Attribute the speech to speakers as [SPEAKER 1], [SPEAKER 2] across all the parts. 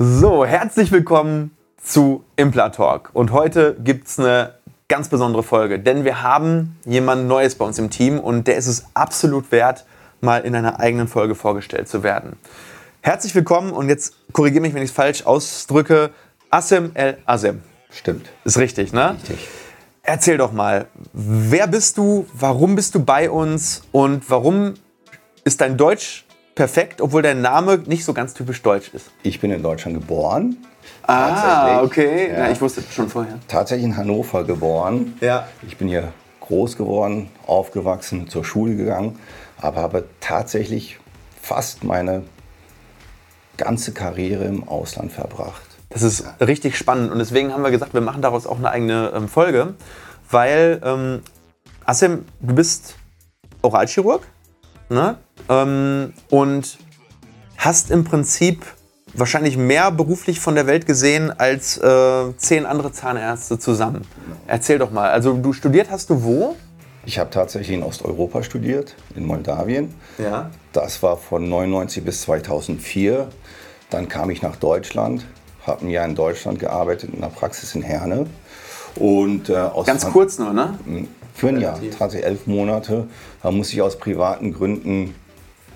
[SPEAKER 1] So, herzlich willkommen zu Implatalk. Und heute gibt es eine ganz besondere Folge, denn wir haben jemand Neues bei uns im Team und der ist es absolut wert, mal in einer eigenen Folge vorgestellt zu werden. Herzlich willkommen und jetzt korrigiere mich, wenn ich es falsch ausdrücke, Asim El Azem.
[SPEAKER 2] Stimmt.
[SPEAKER 1] Ist richtig, ne?
[SPEAKER 2] Richtig.
[SPEAKER 1] Erzähl doch mal, wer bist du, warum bist du bei uns und warum ist dein Deutsch perfekt, obwohl dein Name nicht so ganz typisch deutsch ist?
[SPEAKER 2] Ich bin in Deutschland geboren.
[SPEAKER 1] Ah, okay.
[SPEAKER 2] Ja.
[SPEAKER 1] Ja, ich wusste schon vorher.
[SPEAKER 2] Tatsächlich in Hannover geboren.
[SPEAKER 1] Ja.
[SPEAKER 2] Ich bin hier groß geworden, aufgewachsen, zur Schule gegangen, aber habe tatsächlich fast meine ganze Karriere im Ausland verbracht.
[SPEAKER 1] Das ist richtig spannend und deswegen haben wir gesagt, wir machen daraus auch eine eigene ähm, Folge, weil ähm, Asim, du bist Oralchirurg ne? ähm, und hast im Prinzip wahrscheinlich mehr beruflich von der Welt gesehen als äh, zehn andere Zahnärzte zusammen. Erzähl doch mal, also du studiert hast du wo?
[SPEAKER 2] Ich habe tatsächlich in Osteuropa studiert, in Moldawien.
[SPEAKER 1] Ja.
[SPEAKER 2] Das war von 99 bis 2004. Dann kam ich nach Deutschland, habe ein Jahr in Deutschland gearbeitet, in der Praxis in Herne. Und, äh, aus
[SPEAKER 1] Ganz kurz nur, ne?
[SPEAKER 2] Für ein Jahr, tatsächlich elf Monate. Da musste ich aus privaten Gründen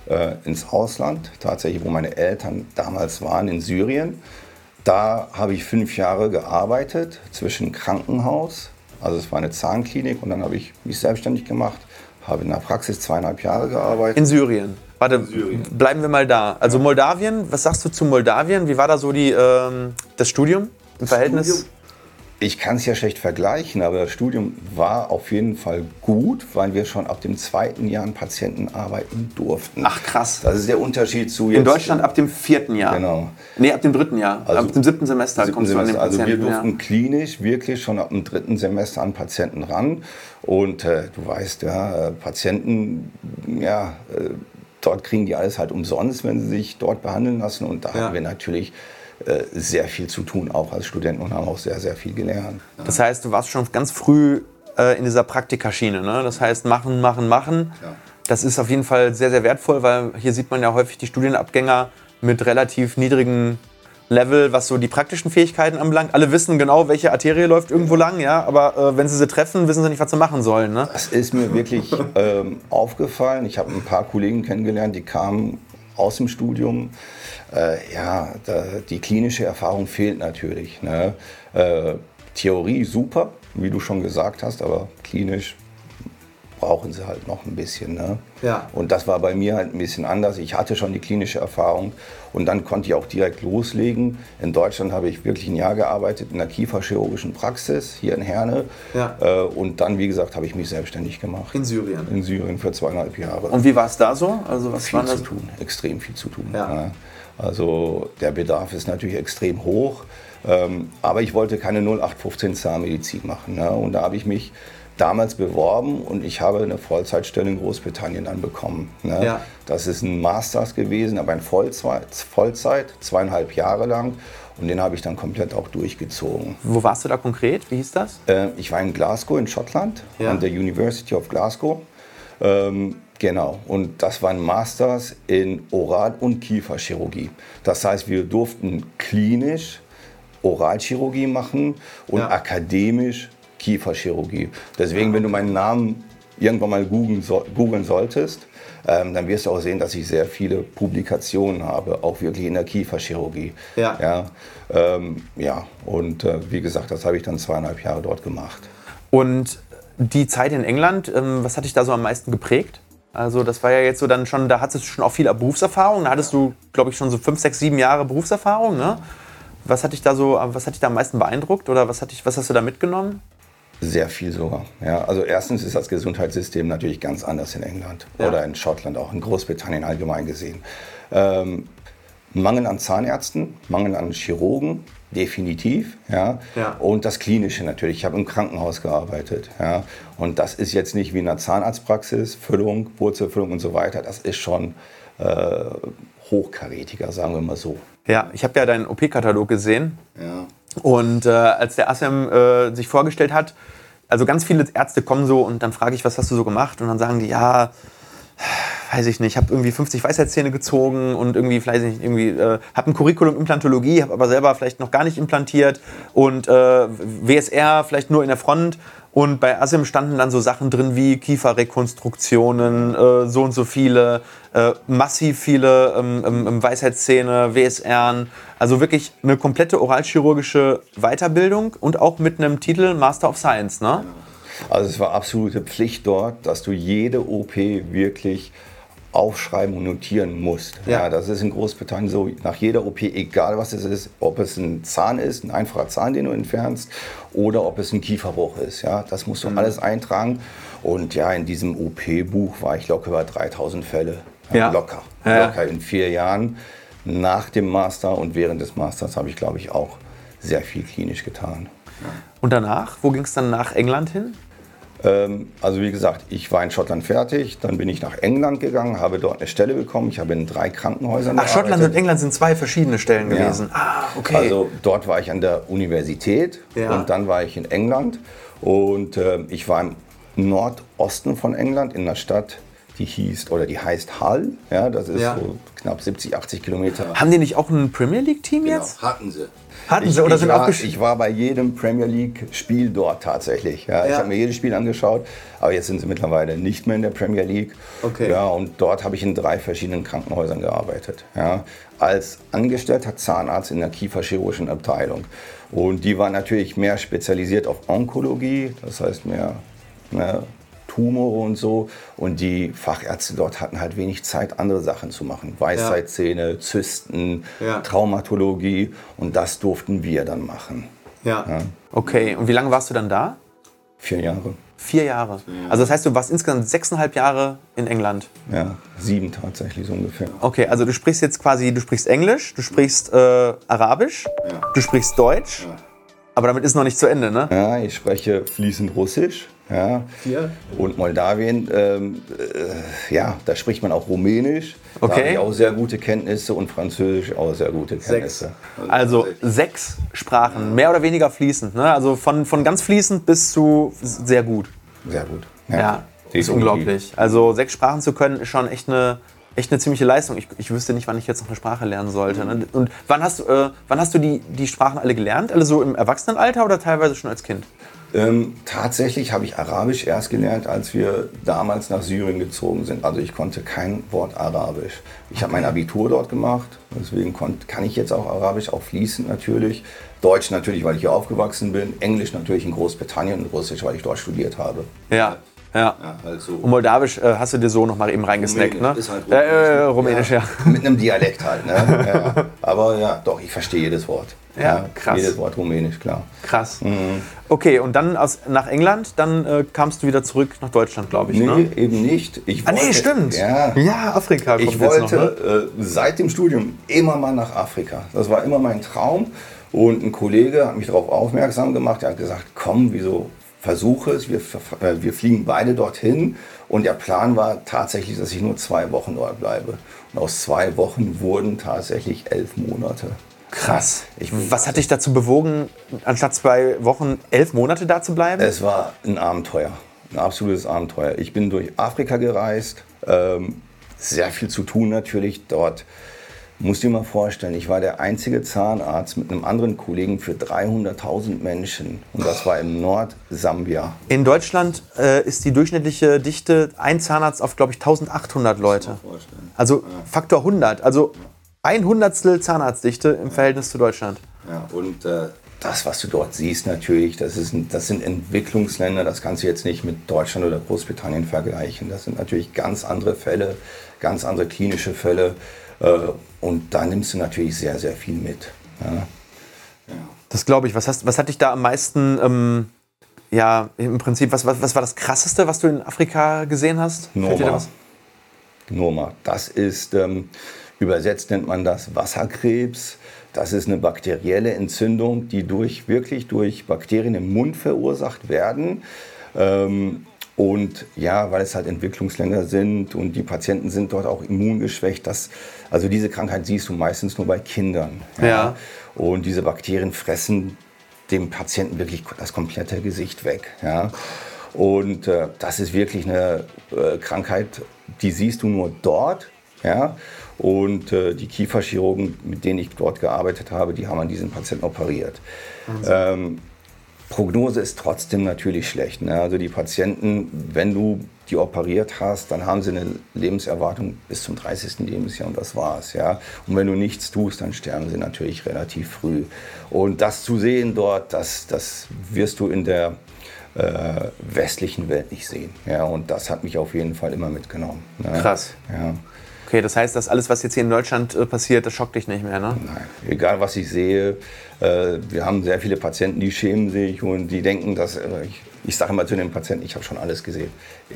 [SPEAKER 2] äh, ins Ausland, tatsächlich, wo meine Eltern damals waren, in Syrien. Da habe ich fünf Jahre gearbeitet zwischen Krankenhaus, also es war eine Zahnklinik, und dann habe ich mich selbstständig gemacht, habe in der Praxis zweieinhalb Jahre gearbeitet.
[SPEAKER 1] In Syrien. Warte,
[SPEAKER 2] Syrien.
[SPEAKER 1] bleiben wir mal da. Also Moldawien, was sagst du zu Moldawien? Wie war da so die, ähm, das Studium im Verhältnis?
[SPEAKER 2] Studium? Ich kann es ja schlecht vergleichen, aber das Studium war auf jeden Fall gut, weil wir schon ab dem zweiten Jahr an Patienten arbeiten durften.
[SPEAKER 1] Ach krass.
[SPEAKER 2] Das ist der Unterschied zu jetzt.
[SPEAKER 1] In Deutschland ab dem vierten Jahr.
[SPEAKER 2] Genau.
[SPEAKER 1] Nee, ab dem dritten Jahr.
[SPEAKER 2] Also-
[SPEAKER 1] ab dem siebten Semester
[SPEAKER 2] siebten
[SPEAKER 1] kommst du an den
[SPEAKER 2] Semester. Also wir
[SPEAKER 1] Patienten.
[SPEAKER 2] durften
[SPEAKER 1] ja.
[SPEAKER 2] klinisch wirklich schon ab dem dritten Semester an Patienten ran. Und äh, du weißt ja, Patienten, ja, äh, dort kriegen die alles halt umsonst, wenn sie sich dort behandeln lassen. Und da
[SPEAKER 1] Ja.
[SPEAKER 2] hatten wir natürlich sehr viel zu tun, auch als Studenten und haben auch sehr, sehr viel gelernt.
[SPEAKER 1] Das heißt, du warst schon ganz früh äh, in dieser Praktikerschiene. Ne? Das heißt, machen, machen, machen.
[SPEAKER 2] Ja.
[SPEAKER 1] Das ist auf jeden Fall sehr, sehr wertvoll, weil hier sieht man ja häufig die Studienabgänger mit relativ niedrigen Level, was so die praktischen Fähigkeiten anbelangt. Alle wissen genau, welche Arterie läuft irgendwo lang, ja, aber äh, wenn sie sie treffen, wissen sie nicht, was sie machen sollen. Ne?
[SPEAKER 2] Das ist mir wirklich ähm, aufgefallen. Ich habe ein paar Kollegen kennengelernt, die kamen aus dem Studium. Äh, ja, da, die klinische Erfahrung fehlt natürlich. Ne? Äh, Theorie super, wie du schon gesagt hast, aber klinisch brauchen sie halt noch ein bisschen. Ne?
[SPEAKER 1] Ja.
[SPEAKER 2] Und das war bei mir halt ein bisschen anders. Ich hatte schon die klinische Erfahrung und dann konnte ich auch direkt loslegen. In Deutschland habe ich wirklich ein Jahr gearbeitet in der kieferchirurgischen Praxis hier in Herne.
[SPEAKER 1] Ja.
[SPEAKER 2] Äh, und dann, wie gesagt, habe ich mich selbstständig gemacht.
[SPEAKER 1] In Syrien.
[SPEAKER 2] In Syrien für zweieinhalb Jahre.
[SPEAKER 1] Und wie war es da so? Also was
[SPEAKER 2] viel
[SPEAKER 1] waren
[SPEAKER 2] zu tun, extrem viel zu tun.
[SPEAKER 1] Ja.
[SPEAKER 2] Ja. Also der Bedarf ist natürlich extrem hoch. Ähm, aber ich wollte keine 0815 Zahnmedizin machen. Ne? Und da habe ich mich damals beworben und ich habe eine Vollzeitstelle in Großbritannien dann bekommen. Ne?
[SPEAKER 1] Ja.
[SPEAKER 2] Das ist ein Masters gewesen, aber ein Vollzeit, Vollzeit, zweieinhalb Jahre lang. Und den habe ich dann komplett auch durchgezogen.
[SPEAKER 1] Wo warst du da konkret? Wie hieß das?
[SPEAKER 2] Äh, ich war in Glasgow in Schottland,
[SPEAKER 1] Ja.
[SPEAKER 2] an der University of Glasgow. Ähm, genau, und das war ein Masters in Oral- und Kieferchirurgie. Das heißt, wir durften klinisch Oralchirurgie machen und
[SPEAKER 1] Ja.
[SPEAKER 2] akademisch Kieferchirurgie. Deswegen, wenn du meinen Namen irgendwann mal googeln, so, googeln solltest, ähm, dann wirst du auch sehen, dass ich sehr viele Publikationen habe, auch wirklich in der Kieferchirurgie.
[SPEAKER 1] Ja.
[SPEAKER 2] Ja, ähm, ja. und äh, wie gesagt, das habe ich dann zweieinhalb Jahre dort gemacht.
[SPEAKER 1] Und die Zeit in England, ähm, was hat dich da so am meisten geprägt? Also das war ja jetzt so dann schon, da hattest du schon auch viel Berufserfahrung. Da hattest du, glaube ich, schon so fünf, sechs, sieben Jahre Berufserfahrung. Ne? Was hat dich da so, was hat dich da am meisten beeindruckt oder was, hat dich, was hast du da mitgenommen?
[SPEAKER 2] Sehr viel sogar. Ja, also erstens ist das Gesundheitssystem natürlich ganz anders in England
[SPEAKER 1] Ja.
[SPEAKER 2] oder in Schottland, auch in Großbritannien allgemein gesehen. Ähm, Mangel an Zahnärzten, Mangel an Chirurgen, definitiv. Ja.
[SPEAKER 1] Ja.
[SPEAKER 2] Und das Klinische natürlich. Ich habe im Krankenhaus gearbeitet. Ja. Und das ist jetzt nicht wie in einer Zahnarztpraxis, Füllung, Wurzelfüllung und so weiter. Das ist schon äh, hochkarätiger, sagen wir mal so.
[SPEAKER 1] Ja, ich habe ja deinen OP-Katalog gesehen
[SPEAKER 2] Ja.
[SPEAKER 1] Und äh, als der Assem äh, sich vorgestellt hat, also ganz viele Ärzte kommen so und dann frage ich, was hast du so gemacht? Und dann sagen die, ja, weiß ich nicht, habe irgendwie 50 Weisheitszähne gezogen und irgendwie vielleicht nicht, irgendwie äh, habe ein Curriculum Implantologie, habe aber selber vielleicht noch gar nicht implantiert und äh, WSR vielleicht nur in der Front und bei Asim standen dann so Sachen drin wie Kieferrekonstruktionen, äh, so und so viele, äh, massiv viele ähm, ähm, Weisheitszähne, WSR, also wirklich eine komplette oralchirurgische Weiterbildung und auch mit einem Titel Master of Science, ne?
[SPEAKER 2] Also es war absolute Pflicht dort, dass du jede OP wirklich aufschreiben und notieren musst. Ja. ja. das ist in Großbritannien so, nach jeder OP, egal was es ist, ob es ein Zahn ist, ein einfacher Zahn, den du entfernst, oder ob es ein Kieferbruch ist. Ja, das musst du mhm. alles eintragen. Und ja, in diesem OP-Buch war ich locker über 3000 Fälle. Ja. Locker. Ja. Locker in vier Jahren. Nach dem Master und während des Masters habe ich, glaube ich, auch sehr viel klinisch getan.
[SPEAKER 1] Und danach, wo ging es dann nach England hin?
[SPEAKER 2] Ähm, also wie gesagt, ich war in Schottland fertig, dann bin ich nach England gegangen, habe dort eine Stelle bekommen. Ich habe in drei Krankenhäusern
[SPEAKER 1] Ach, gearbeitet. Schottland und England sind zwei verschiedene Stellen gewesen.
[SPEAKER 2] Ja. Ah, okay. Also dort war ich an der Universität ja. und dann war ich in England und äh, ich war im Nordosten von England in einer Stadt, die hieß oder die heißt Hull. Ja, das ist ja. so knapp 70, 80 Kilometer.
[SPEAKER 1] Haben die nicht auch ein Premier League Team genau, jetzt?
[SPEAKER 2] Hatten sie.
[SPEAKER 1] Hatten ich, sie oder
[SPEAKER 2] sind war, Ich war bei jedem Premier League-Spiel dort tatsächlich. Ja, ja. Ich habe mir jedes Spiel angeschaut, aber jetzt sind sie mittlerweile nicht mehr in der Premier League. Okay. Ja, und dort habe ich in drei verschiedenen Krankenhäusern gearbeitet. Ja, als angestellter Zahnarzt in der kieferchirurgischen Abteilung. Und die war natürlich mehr spezialisiert auf Onkologie, das heißt mehr ne, Tumore und so. Und die Fachärzte dort hatten halt wenig Zeit, andere Sachen zu machen. Weisheitszähne, Zysten, ja. Traumatologie. Und das durften wir dann machen.
[SPEAKER 1] Ja. ja. Okay, und wie lange warst du dann da?
[SPEAKER 2] Vier Jahre.
[SPEAKER 1] Vier Jahre. Also das heißt, du warst insgesamt sechseinhalb Jahre in England.
[SPEAKER 2] Ja, sieben tatsächlich so ungefähr.
[SPEAKER 1] Okay, also du sprichst jetzt quasi, du sprichst Englisch, du sprichst äh, Arabisch, ja. du sprichst Deutsch, ja. aber damit ist noch nicht zu Ende, ne?
[SPEAKER 2] Ja, ich spreche fließend Russisch. Ja. Vier. Und Moldawien, ähm, äh, ja, da spricht man auch Rumänisch. Okay. Da habe ich auch sehr gute Kenntnisse und Französisch auch sehr gute Kenntnisse.
[SPEAKER 1] Sechs. Also sechs Sprachen, mehr oder weniger fließend. Ne? Also von, von ganz fließend bis zu sehr gut.
[SPEAKER 2] Sehr gut.
[SPEAKER 1] Ja, ja ist unglaublich. Also sechs Sprachen zu können, ist schon echt eine, echt eine ziemliche Leistung. Ich, ich wüsste nicht, wann ich jetzt noch eine Sprache lernen sollte. Ne? Und wann hast, äh, wann hast du die, die Sprachen alle gelernt? Alle so im Erwachsenenalter oder teilweise schon als Kind?
[SPEAKER 2] Ähm, tatsächlich habe ich Arabisch erst gelernt, als wir damals nach Syrien gezogen sind. Also ich konnte kein Wort Arabisch. Ich okay. habe mein Abitur dort gemacht, deswegen kann ich jetzt auch Arabisch, auch fließend natürlich. Deutsch natürlich, weil ich hier aufgewachsen bin. Englisch natürlich in Großbritannien und Russisch, weil ich dort studiert habe.
[SPEAKER 1] Ja. Ja. ja halt so. Und Moldawisch äh, hast du dir so noch mal eben reingesnackt, ne? Ist halt Rumänisch, äh, äh, Rumänisch ja.
[SPEAKER 2] ja. Mit einem Dialekt halt, ne? ja. Aber ja, doch, ich verstehe jedes Wort. Ja, krass. Jedes Wort Rumänisch, klar.
[SPEAKER 1] Krass. Mhm. Okay, und dann aus, nach England, dann äh, kamst du wieder zurück nach Deutschland, glaube ich. Nee, ne?
[SPEAKER 2] eben nicht.
[SPEAKER 1] Ich wollte, ah, nee, stimmt. Ja, ja Afrika
[SPEAKER 2] kommt Ich wollte noch, ne? äh, seit dem Studium immer mal nach Afrika. Das war immer mein Traum. Und ein Kollege hat mich darauf aufmerksam gemacht. Er hat gesagt: Komm, wieso versuche es? Wir, äh, wir fliegen beide dorthin. Und der Plan war tatsächlich, dass ich nur zwei Wochen dort bleibe. Und aus zwei Wochen wurden tatsächlich elf Monate.
[SPEAKER 1] Krass. Ich, Was hat dich dazu bewogen, anstatt zwei Wochen elf Monate da zu bleiben?
[SPEAKER 2] Es war ein Abenteuer, ein absolutes Abenteuer. Ich bin durch Afrika gereist, ähm, sehr viel zu tun natürlich dort. Musst dir mal vorstellen, ich war der einzige Zahnarzt mit einem anderen Kollegen für 300.000 Menschen. Und das war im Nord-Sambia.
[SPEAKER 1] In Deutschland äh, ist die durchschnittliche Dichte ein Zahnarzt auf, glaube ich, 1800 Leute. Also Faktor 100. Also ein Hundertstel Zahnarztdichte im Verhältnis zu Deutschland.
[SPEAKER 2] Ja, und äh, das, was du dort siehst, natürlich, das, ist, das sind Entwicklungsländer, das kannst du jetzt nicht mit Deutschland oder Großbritannien vergleichen. Das sind natürlich ganz andere Fälle, ganz andere klinische Fälle. Äh, und da nimmst du natürlich sehr, sehr viel mit. Ja.
[SPEAKER 1] Ja. Das glaube ich. Was, hast, was hat dich da am meisten, ähm, ja, im Prinzip, was, was, was war das Krasseste, was du in Afrika gesehen hast?
[SPEAKER 2] Noma. Noma. Das ist. Ähm, Übersetzt nennt man das Wasserkrebs. Das ist eine bakterielle Entzündung, die durch, wirklich durch Bakterien im Mund verursacht werden. Ähm, und ja, weil es halt Entwicklungsländer sind und die Patienten sind dort auch immungeschwächt. Das, also diese Krankheit siehst du meistens nur bei Kindern. Ja. ja. Und diese Bakterien fressen dem Patienten wirklich das komplette Gesicht weg. Ja. Und äh, das ist wirklich eine äh, Krankheit, die siehst du nur dort. Ja? Und äh, die Kieferchirurgen, mit denen ich dort gearbeitet habe, die haben an diesen Patienten operiert. Ähm, Prognose ist trotzdem natürlich schlecht. Ne? Also die Patienten, wenn du die operiert hast, dann haben sie eine Lebenserwartung bis zum 30. Lebensjahr und das war's. Ja? Und wenn du nichts tust, dann sterben sie natürlich relativ früh. Und das zu sehen dort, das, das wirst du in der äh, westlichen Welt nicht sehen. Ja? Und das hat mich auf jeden Fall immer mitgenommen. Ne?
[SPEAKER 1] Krass.
[SPEAKER 2] Ja.
[SPEAKER 1] Okay, das heißt, dass alles, was jetzt hier in Deutschland äh, passiert, das schockt dich nicht mehr, ne?
[SPEAKER 2] Nein, egal was ich sehe. Äh, wir haben sehr viele Patienten, die schämen sich und die denken, dass äh, ich, ich sage immer zu den Patienten, ich habe schon alles gesehen.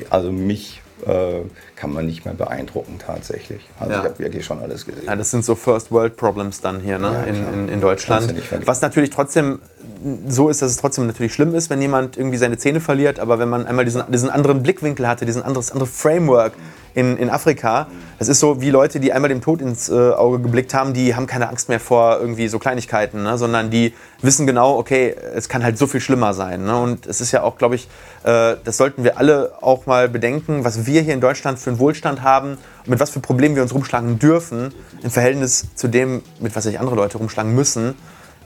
[SPEAKER 2] Also mich äh, kann man nicht mehr beeindrucken tatsächlich. Also
[SPEAKER 1] Ja.
[SPEAKER 2] ich habe wirklich schon alles gesehen.
[SPEAKER 1] Ja, das sind so First World Problems dann hier ne?
[SPEAKER 2] Ja,
[SPEAKER 1] in, in, in Deutschland. Was natürlich trotzdem so ist, dass es trotzdem natürlich schlimm ist, wenn jemand irgendwie seine Zähne verliert. Aber wenn man einmal diesen, diesen anderen Blickwinkel hatte, diesen anderes andere Framework in, in Afrika, das ist so wie Leute, die einmal dem Tod ins äh, Auge geblickt haben, die haben keine Angst mehr vor irgendwie so Kleinigkeiten, ne? sondern die wissen genau, okay, es kann halt so viel schlimmer sein. Ne? Und es ist ja auch, glaube ich, äh, das sollten wir alle auch mal bedenken, was wir hier in Deutschland für einen Wohlstand haben und mit was für Problemen wir uns rumschlagen dürfen im Verhältnis zu dem, mit was sich andere Leute rumschlagen müssen.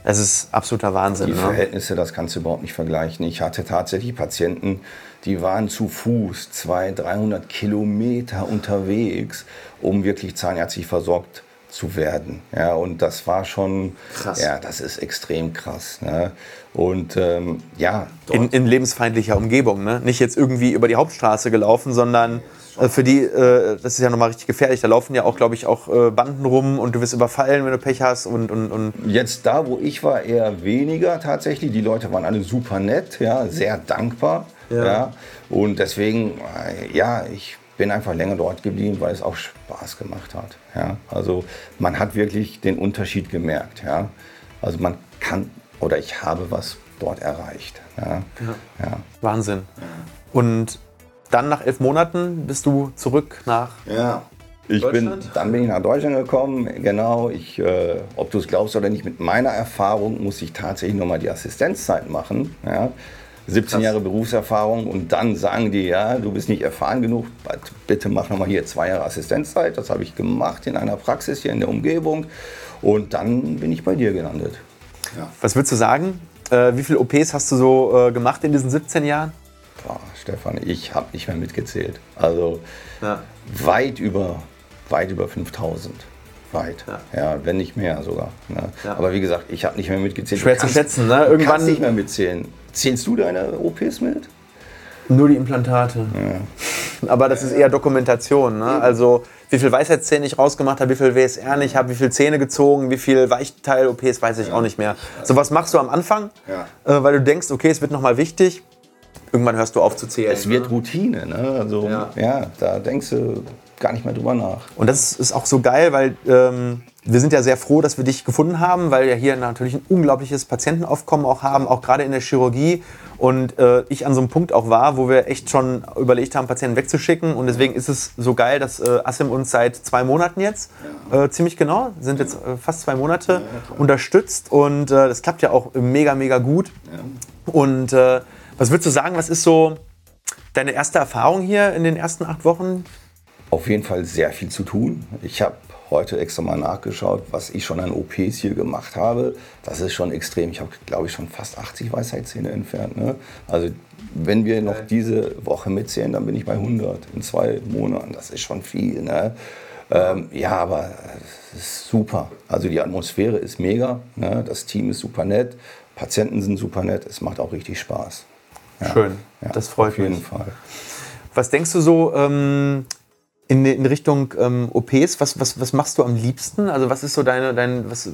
[SPEAKER 1] Das ist absoluter Wahnsinn.
[SPEAKER 2] Die
[SPEAKER 1] Ne?
[SPEAKER 2] Verhältnisse, das kannst du überhaupt nicht vergleichen. Ich hatte tatsächlich Patienten, die waren zu Fuß 200, 300 Kilometer unterwegs, um wirklich zahnärztlich versorgt zu werden. Ja, und das war schon,
[SPEAKER 1] Krass.
[SPEAKER 2] ja, das ist extrem krass. Ne? Und ähm, ja,
[SPEAKER 1] In, in lebensfeindlicher Umgebung. Ne? Nicht jetzt irgendwie über die Hauptstraße gelaufen, sondern äh, für die, äh, das ist ja nochmal richtig gefährlich. Da laufen ja auch, glaube ich, auch äh, Banden rum und du wirst überfallen, wenn du Pech hast. Und, und, und
[SPEAKER 2] Jetzt da, wo ich war, eher weniger tatsächlich. Die Leute waren alle super nett, ja, sehr dankbar.
[SPEAKER 1] Ja.
[SPEAKER 2] Ja. Und deswegen, äh, ja, ich bin einfach länger dort geblieben, weil es auch Spaß gemacht hat. Ja. Also man hat wirklich den Unterschied gemerkt. Ja. Also man kann oder ich habe was dort erreicht. Ja. Ja.
[SPEAKER 1] Wahnsinn. Und dann nach elf Monaten bist du zurück nach.
[SPEAKER 2] Ja. Ich bin,
[SPEAKER 1] Deutschland?
[SPEAKER 2] dann bin ich nach Deutschland gekommen, genau. Ich, äh, ob du es glaubst oder nicht, mit meiner Erfahrung muss ich tatsächlich nochmal die Assistenzzeit machen. Ja. 17
[SPEAKER 1] Krass.
[SPEAKER 2] Jahre Berufserfahrung und dann sagen die, ja, du bist nicht erfahren genug, bitte mach nochmal hier zwei Jahre Assistenzzeit. Das habe ich gemacht in einer Praxis hier in der Umgebung und dann bin ich bei dir gelandet. Ja.
[SPEAKER 1] Was würdest du sagen? Äh, wie viele OPs hast du so äh, gemacht in diesen 17 Jahren?
[SPEAKER 2] Boah, Stefan, ich habe nicht mehr mitgezählt. Also
[SPEAKER 1] Ja.
[SPEAKER 2] weit über, weit über 5000. Weit.
[SPEAKER 1] Ja.
[SPEAKER 2] Ja, wenn nicht mehr sogar. Ne?
[SPEAKER 1] Ja.
[SPEAKER 2] Aber wie gesagt, ich habe nicht mehr mitgezählt.
[SPEAKER 1] Schwer
[SPEAKER 2] Du
[SPEAKER 1] zu
[SPEAKER 2] kannst-
[SPEAKER 1] schätzen, ne? Irgendwann-
[SPEAKER 2] kannst nicht mehr mitzählen. Zählst du deine OPs mit?
[SPEAKER 1] Nur die Implantate. Aber das ist eher Dokumentation. Ne? Also wie viel Weisheitszähne ich rausgemacht habe, wie viel WSR ich habe, wie viel Zähne gezogen, wie viel Weichteil-OPs, weiß ich auch nicht mehr. So was machst du am Anfang,
[SPEAKER 2] Ja.
[SPEAKER 1] äh, weil du denkst, okay, es wird nochmal wichtig. Irgendwann hörst du auf zu zählen.
[SPEAKER 2] Es wird Routine. Ne? Also,
[SPEAKER 1] Ja.
[SPEAKER 2] ja. da denkst du gar nicht mehr drüber nach.
[SPEAKER 1] Und das ist auch so geil, weil ähm, wir sind ja sehr froh, dass wir dich gefunden haben, weil wir hier natürlich ein unglaubliches Patientenaufkommen auch haben, auch gerade in der Chirurgie. Und äh, ich an so einem Punkt auch war, wo wir echt schon überlegt haben, Patienten wegzuschicken. Und deswegen ist es so geil, dass äh, Asim uns seit zwei Monaten jetzt, äh, ziemlich genau, sind jetzt äh, fast zwei Monate, unterstützt. Und äh, das klappt ja auch mega, mega gut. Und äh, was würdest du sagen, was ist so deine erste Erfahrung hier in den ersten acht Wochen?
[SPEAKER 2] Auf jeden Fall sehr viel zu tun. Ich habe heute extra mal nachgeschaut, was ich schon an OPs hier gemacht habe. Das ist schon extrem. Ich habe, glaube ich, schon fast 80 Weisheitszähne entfernt. Ne? Also wenn wir noch diese Woche mitzählen, dann bin ich bei 100 in zwei Monaten. Das ist schon viel. Ne? Ähm, ja, aber es ist super. Also die Atmosphäre ist mega. Ne? Das Team ist super nett. Patienten sind super nett. Es macht auch richtig Spaß. Ja.
[SPEAKER 1] Schön,
[SPEAKER 2] Ja,
[SPEAKER 1] das freut
[SPEAKER 2] auf jeden
[SPEAKER 1] mich.
[SPEAKER 2] Fall.
[SPEAKER 1] Was denkst du so ähm, in, in Richtung ähm, OPs? Was, was, was machst du am liebsten? Also was ist so deine, dein, was,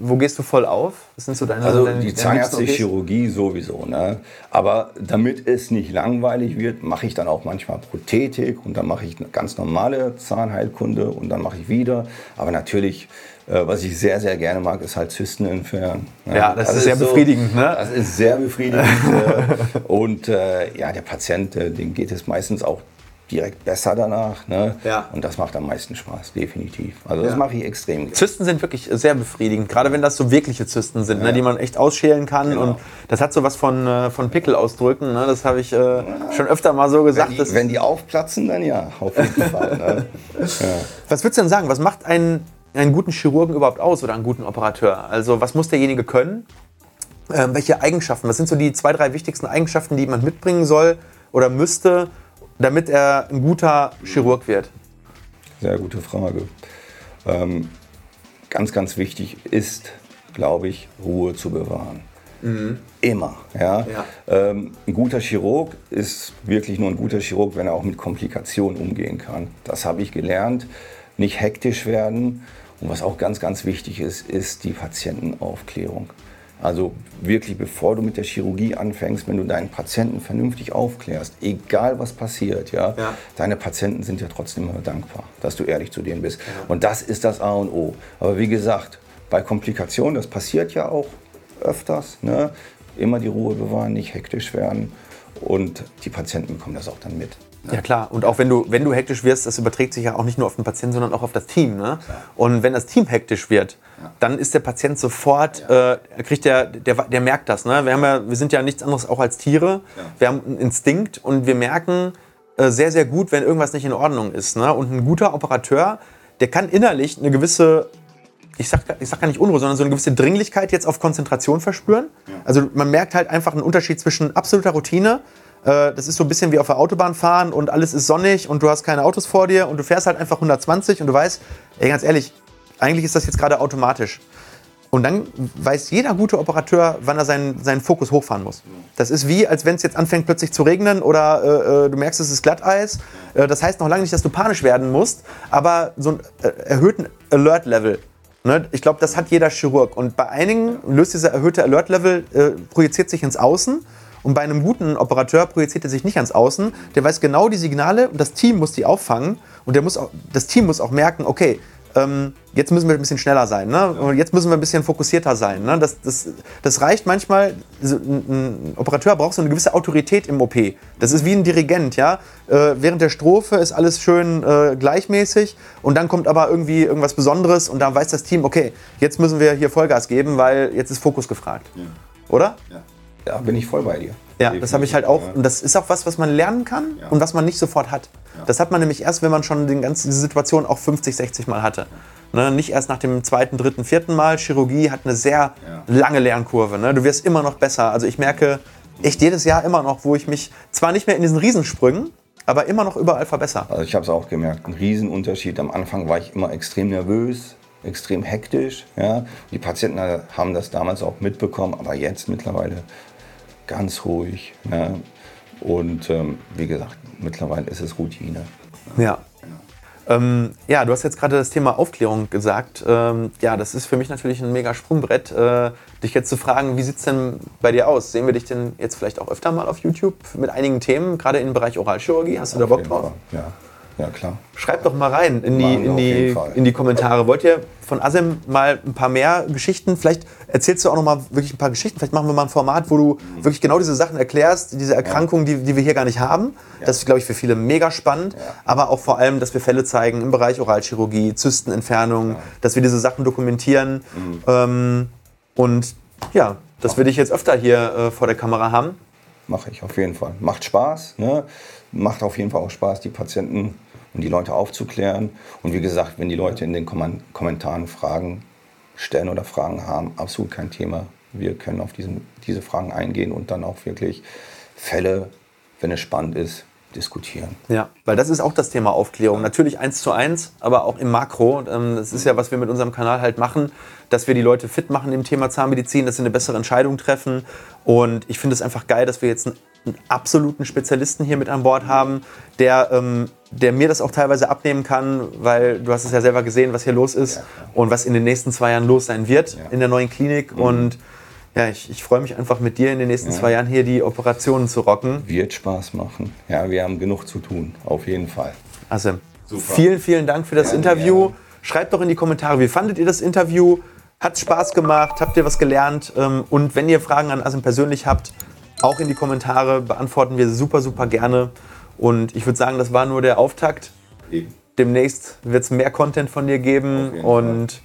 [SPEAKER 1] wo gehst du voll auf? Was sind so deine,
[SPEAKER 2] Also
[SPEAKER 1] deine,
[SPEAKER 2] die zahnärztliche? Chirurgie sowieso. Ne? Aber damit es nicht langweilig wird, mache ich dann auch manchmal Prothetik und dann mache ich eine ganz normale Zahnheilkunde und dann mache ich wieder. Aber natürlich, äh, was ich sehr, sehr gerne mag, ist halt Zysten entfernen. ne?
[SPEAKER 1] Ja, das ist sehr befriedigend, ne?
[SPEAKER 2] Das ist sehr befriedigend. äh, und äh, ja, der Patient, äh, dem geht es meistens auch direkt besser danach. Ne?
[SPEAKER 1] Ja.
[SPEAKER 2] Und das macht am meisten Spaß, definitiv. Also das
[SPEAKER 1] Ja.
[SPEAKER 2] mache ich extrem gerne.
[SPEAKER 1] Zysten sind wirklich sehr befriedigend, gerade wenn das so wirkliche Zysten sind, ne, die man echt ausschälen kann.
[SPEAKER 2] Genau.
[SPEAKER 1] Und das hat so was von, äh, von Pickel ausdrücken. Ne? Das habe ich äh, schon öfter mal so gesagt.
[SPEAKER 2] Wenn
[SPEAKER 1] dass-
[SPEAKER 2] die, wenn die aufplatzen, dann ja, auf jeden Fall. Ne?
[SPEAKER 1] Was würdest du denn sagen? Was macht einen, einen guten Chirurgen überhaupt aus oder einen guten Operateur? Also, was muss derjenige können? Ähm, welche Eigenschaften? Was sind so die zwei, drei wichtigsten Eigenschaften, die jemand mitbringen soll oder müsste, damit er ein guter Chirurg wird?
[SPEAKER 2] Sehr gute Frage. Ähm, ganz, ganz wichtig ist, glaube ich, Ruhe zu bewahren. Immer. Ja?
[SPEAKER 1] Ja.
[SPEAKER 2] Ähm, ein guter Chirurg ist wirklich nur ein guter Chirurg, wenn er auch mit Komplikationen umgehen kann. Das habe ich gelernt. Nicht hektisch werden. Und was auch ganz, ganz wichtig ist, ist die Patientenaufklärung. Also wirklich, bevor du mit der Chirurgie anfängst, wenn du deinen Patienten vernünftig aufklärst, egal was passiert, ja,
[SPEAKER 1] Ja.
[SPEAKER 2] deine Patienten sind ja trotzdem immer dankbar, dass du ehrlich zu denen bist. Und das ist das A und O. Aber wie gesagt, bei Komplikationen, das passiert ja auch öfters, ne? immer die Ruhe bewahren, nicht hektisch werden und die Patienten bekommen das auch dann mit.
[SPEAKER 1] Ja klar, und auch wenn du, wenn du hektisch wirst, das überträgt sich ja auch nicht nur auf den Patienten, sondern auch auf das Team. Ne? Und wenn das Team hektisch wird, dann ist der Patient sofort, äh, kriegt der, der, der merkt das. Ne? Wir, haben ja, wir sind ja nichts anderes auch als Tiere. Wir haben einen Instinkt und wir merken äh, sehr, sehr gut, wenn irgendwas nicht in Ordnung ist. Ne? Und ein guter Operateur, der kann innerlich eine gewisse ich sag, ich sag gar nicht Unruhe, sondern so eine gewisse Dringlichkeit jetzt auf Konzentration verspüren. Also man merkt halt einfach einen Unterschied zwischen absoluter Routine. äh, Das ist so ein bisschen wie auf der Autobahn fahren und alles ist sonnig und du hast keine Autos vor dir und du fährst halt einfach 120 und du weißt, ey, ganz ehrlich, eigentlich ist das jetzt gerade automatisch. Und dann weiß jeder gute Operateur, wann er seinen, seinen Fokus hochfahren muss. Das ist wie, als wenn es jetzt anfängt plötzlich zu regnen oder äh, äh, du merkst, es ist Glatteis. Äh, das heißt noch lange nicht, dass du panisch werden musst, aber so einen äh, erhöhten Alert-Level. Ne? Ich glaube, das hat jeder Chirurg. Und bei einigen löst dieser erhöhte Alert-Level, äh, projiziert sich ins Außen. Und bei einem guten Operateur projiziert er sich nicht ans Außen. Der weiß genau die Signale und das Team muss die auffangen. Und der muss auch, das Team muss auch merken, okay, ähm, jetzt müssen wir ein bisschen schneller sein. Ne? Und jetzt müssen wir ein bisschen fokussierter sein. Ne? Das, das, das reicht manchmal. So, ein, ein Operateur braucht so eine gewisse Autorität im OP. Das ist wie ein Dirigent. Ja? Äh, während der Strophe ist alles schön äh, gleichmäßig und dann kommt aber irgendwie irgendwas Besonderes und da weiß das Team, okay, jetzt müssen wir hier Vollgas geben, weil jetzt ist Fokus gefragt. Oder?
[SPEAKER 2] Da bin ich voll bei dir.
[SPEAKER 1] Ja, das habe ich halt auch.
[SPEAKER 2] Ja.
[SPEAKER 1] Und das ist auch was, was man lernen kann
[SPEAKER 2] Ja.
[SPEAKER 1] und was man nicht sofort hat. Das hat man nämlich erst, wenn man schon den ganzen, diese Situation auch 50, 60 Mal hatte. Ne, nicht erst nach dem zweiten, dritten, vierten Mal. Chirurgie hat eine sehr
[SPEAKER 2] Ja.
[SPEAKER 1] lange Lernkurve. Ne? Du wirst immer noch besser. Also ich merke echt jedes Jahr immer noch, wo ich mich zwar nicht mehr in diesen Riesensprüngen, aber immer noch überall verbessere.
[SPEAKER 2] Also ich habe es auch gemerkt, ein Riesenunterschied. Am Anfang war ich immer extrem nervös, extrem hektisch. Ja. Die Patienten haben das damals auch mitbekommen, aber jetzt mittlerweile ganz ruhig. Ja. Und ähm, wie gesagt, mittlerweile ist es Routine.
[SPEAKER 1] Ja. Ähm, ja, du hast jetzt gerade das Thema Aufklärung gesagt. Ähm, ja, das ist für mich natürlich ein mega Sprungbrett, äh, dich jetzt zu fragen, wie sieht es denn bei dir aus? Sehen wir dich denn jetzt vielleicht auch öfter mal auf YouTube mit einigen Themen, gerade im Bereich Oralchirurgie? Hast du da Bock drauf?
[SPEAKER 2] Fall. Ja, ja klar.
[SPEAKER 1] Schreibt doch mal rein in die, in, die, in die Kommentare. Wollt ihr von Asem mal ein paar mehr Geschichten? Vielleicht erzählst du auch noch mal wirklich ein paar Geschichten. Vielleicht machen wir mal ein Format, wo du wirklich genau diese Sachen erklärst, diese Erkrankungen, die, die wir hier gar nicht haben. Das ist, glaube ich, für viele mega spannend. Aber auch vor allem, dass wir Fälle zeigen im Bereich Oralchirurgie, Zystenentfernung, dass wir diese Sachen dokumentieren.
[SPEAKER 2] Mhm.
[SPEAKER 1] Ähm, und ja, dass wir dich jetzt öfter hier äh, vor der Kamera haben.
[SPEAKER 2] Mache ich auf jeden Fall. Macht Spaß. Ne? Macht auf jeden Fall auch Spaß, die Patienten und die Leute aufzuklären. Und wie gesagt, wenn die Leute in den Kommen- Kommentaren Fragen stellen oder Fragen haben, absolut kein Thema. Wir können auf diesen, diese Fragen eingehen und dann auch wirklich Fälle, wenn es spannend ist, diskutieren.
[SPEAKER 1] Ja, weil das ist auch das Thema Aufklärung. Natürlich eins zu eins, aber auch im Makro. Ähm, Das ist ja, was wir mit unserem Kanal halt machen, dass wir die Leute fit machen im Thema Zahnmedizin, dass sie eine bessere Entscheidung treffen. Und ich finde es einfach geil, dass wir jetzt einen, einen absoluten Spezialisten hier mit an Bord haben, der, ähm, der mir das auch teilweise abnehmen kann, weil du hast es ja selber gesehen, was hier los ist und was in den nächsten zwei Jahren los sein wird in der neuen Klinik. Und ja, ich, ich freue mich einfach mit dir in den nächsten zwei Jahren hier die Operationen zu rocken.
[SPEAKER 2] Wird Spaß machen. Ja, wir haben genug zu tun, auf jeden Fall.
[SPEAKER 1] Asim,
[SPEAKER 2] Super.
[SPEAKER 1] vielen, vielen Dank für das Interview. Schreibt doch in die Kommentare, wie fandet ihr das Interview? Hat Spaß gemacht? Habt ihr was gelernt? Ähm, Und wenn ihr Fragen an Asim persönlich habt, auch in die Kommentare beantworten wir super, super gerne. Und ich würde sagen, das war nur der Auftakt.
[SPEAKER 2] Eben.
[SPEAKER 1] Demnächst wird es mehr Content von dir geben. Und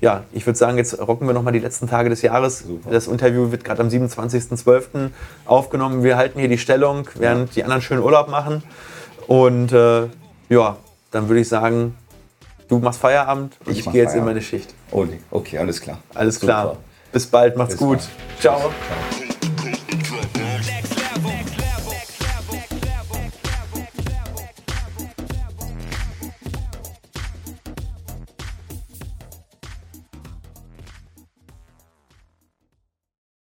[SPEAKER 1] ja, ich würde sagen, jetzt rocken wir nochmal die letzten Tage des Jahres.
[SPEAKER 2] Super.
[SPEAKER 1] Das Interview wird gerade am 27.12. aufgenommen. Wir halten hier die Stellung, während die anderen schön Urlaub machen. Und äh, ja, dann würde ich sagen, du machst Feierabend
[SPEAKER 2] Ich
[SPEAKER 1] ich,
[SPEAKER 2] mach
[SPEAKER 1] gehe jetzt in meine Schicht.
[SPEAKER 2] Oh, nee. Okay, alles klar.
[SPEAKER 1] Alles klar.
[SPEAKER 2] Super.
[SPEAKER 1] Bis bald, macht's
[SPEAKER 2] Bis
[SPEAKER 1] gut.
[SPEAKER 2] bald.
[SPEAKER 1] Ciao.
[SPEAKER 2] Ciao.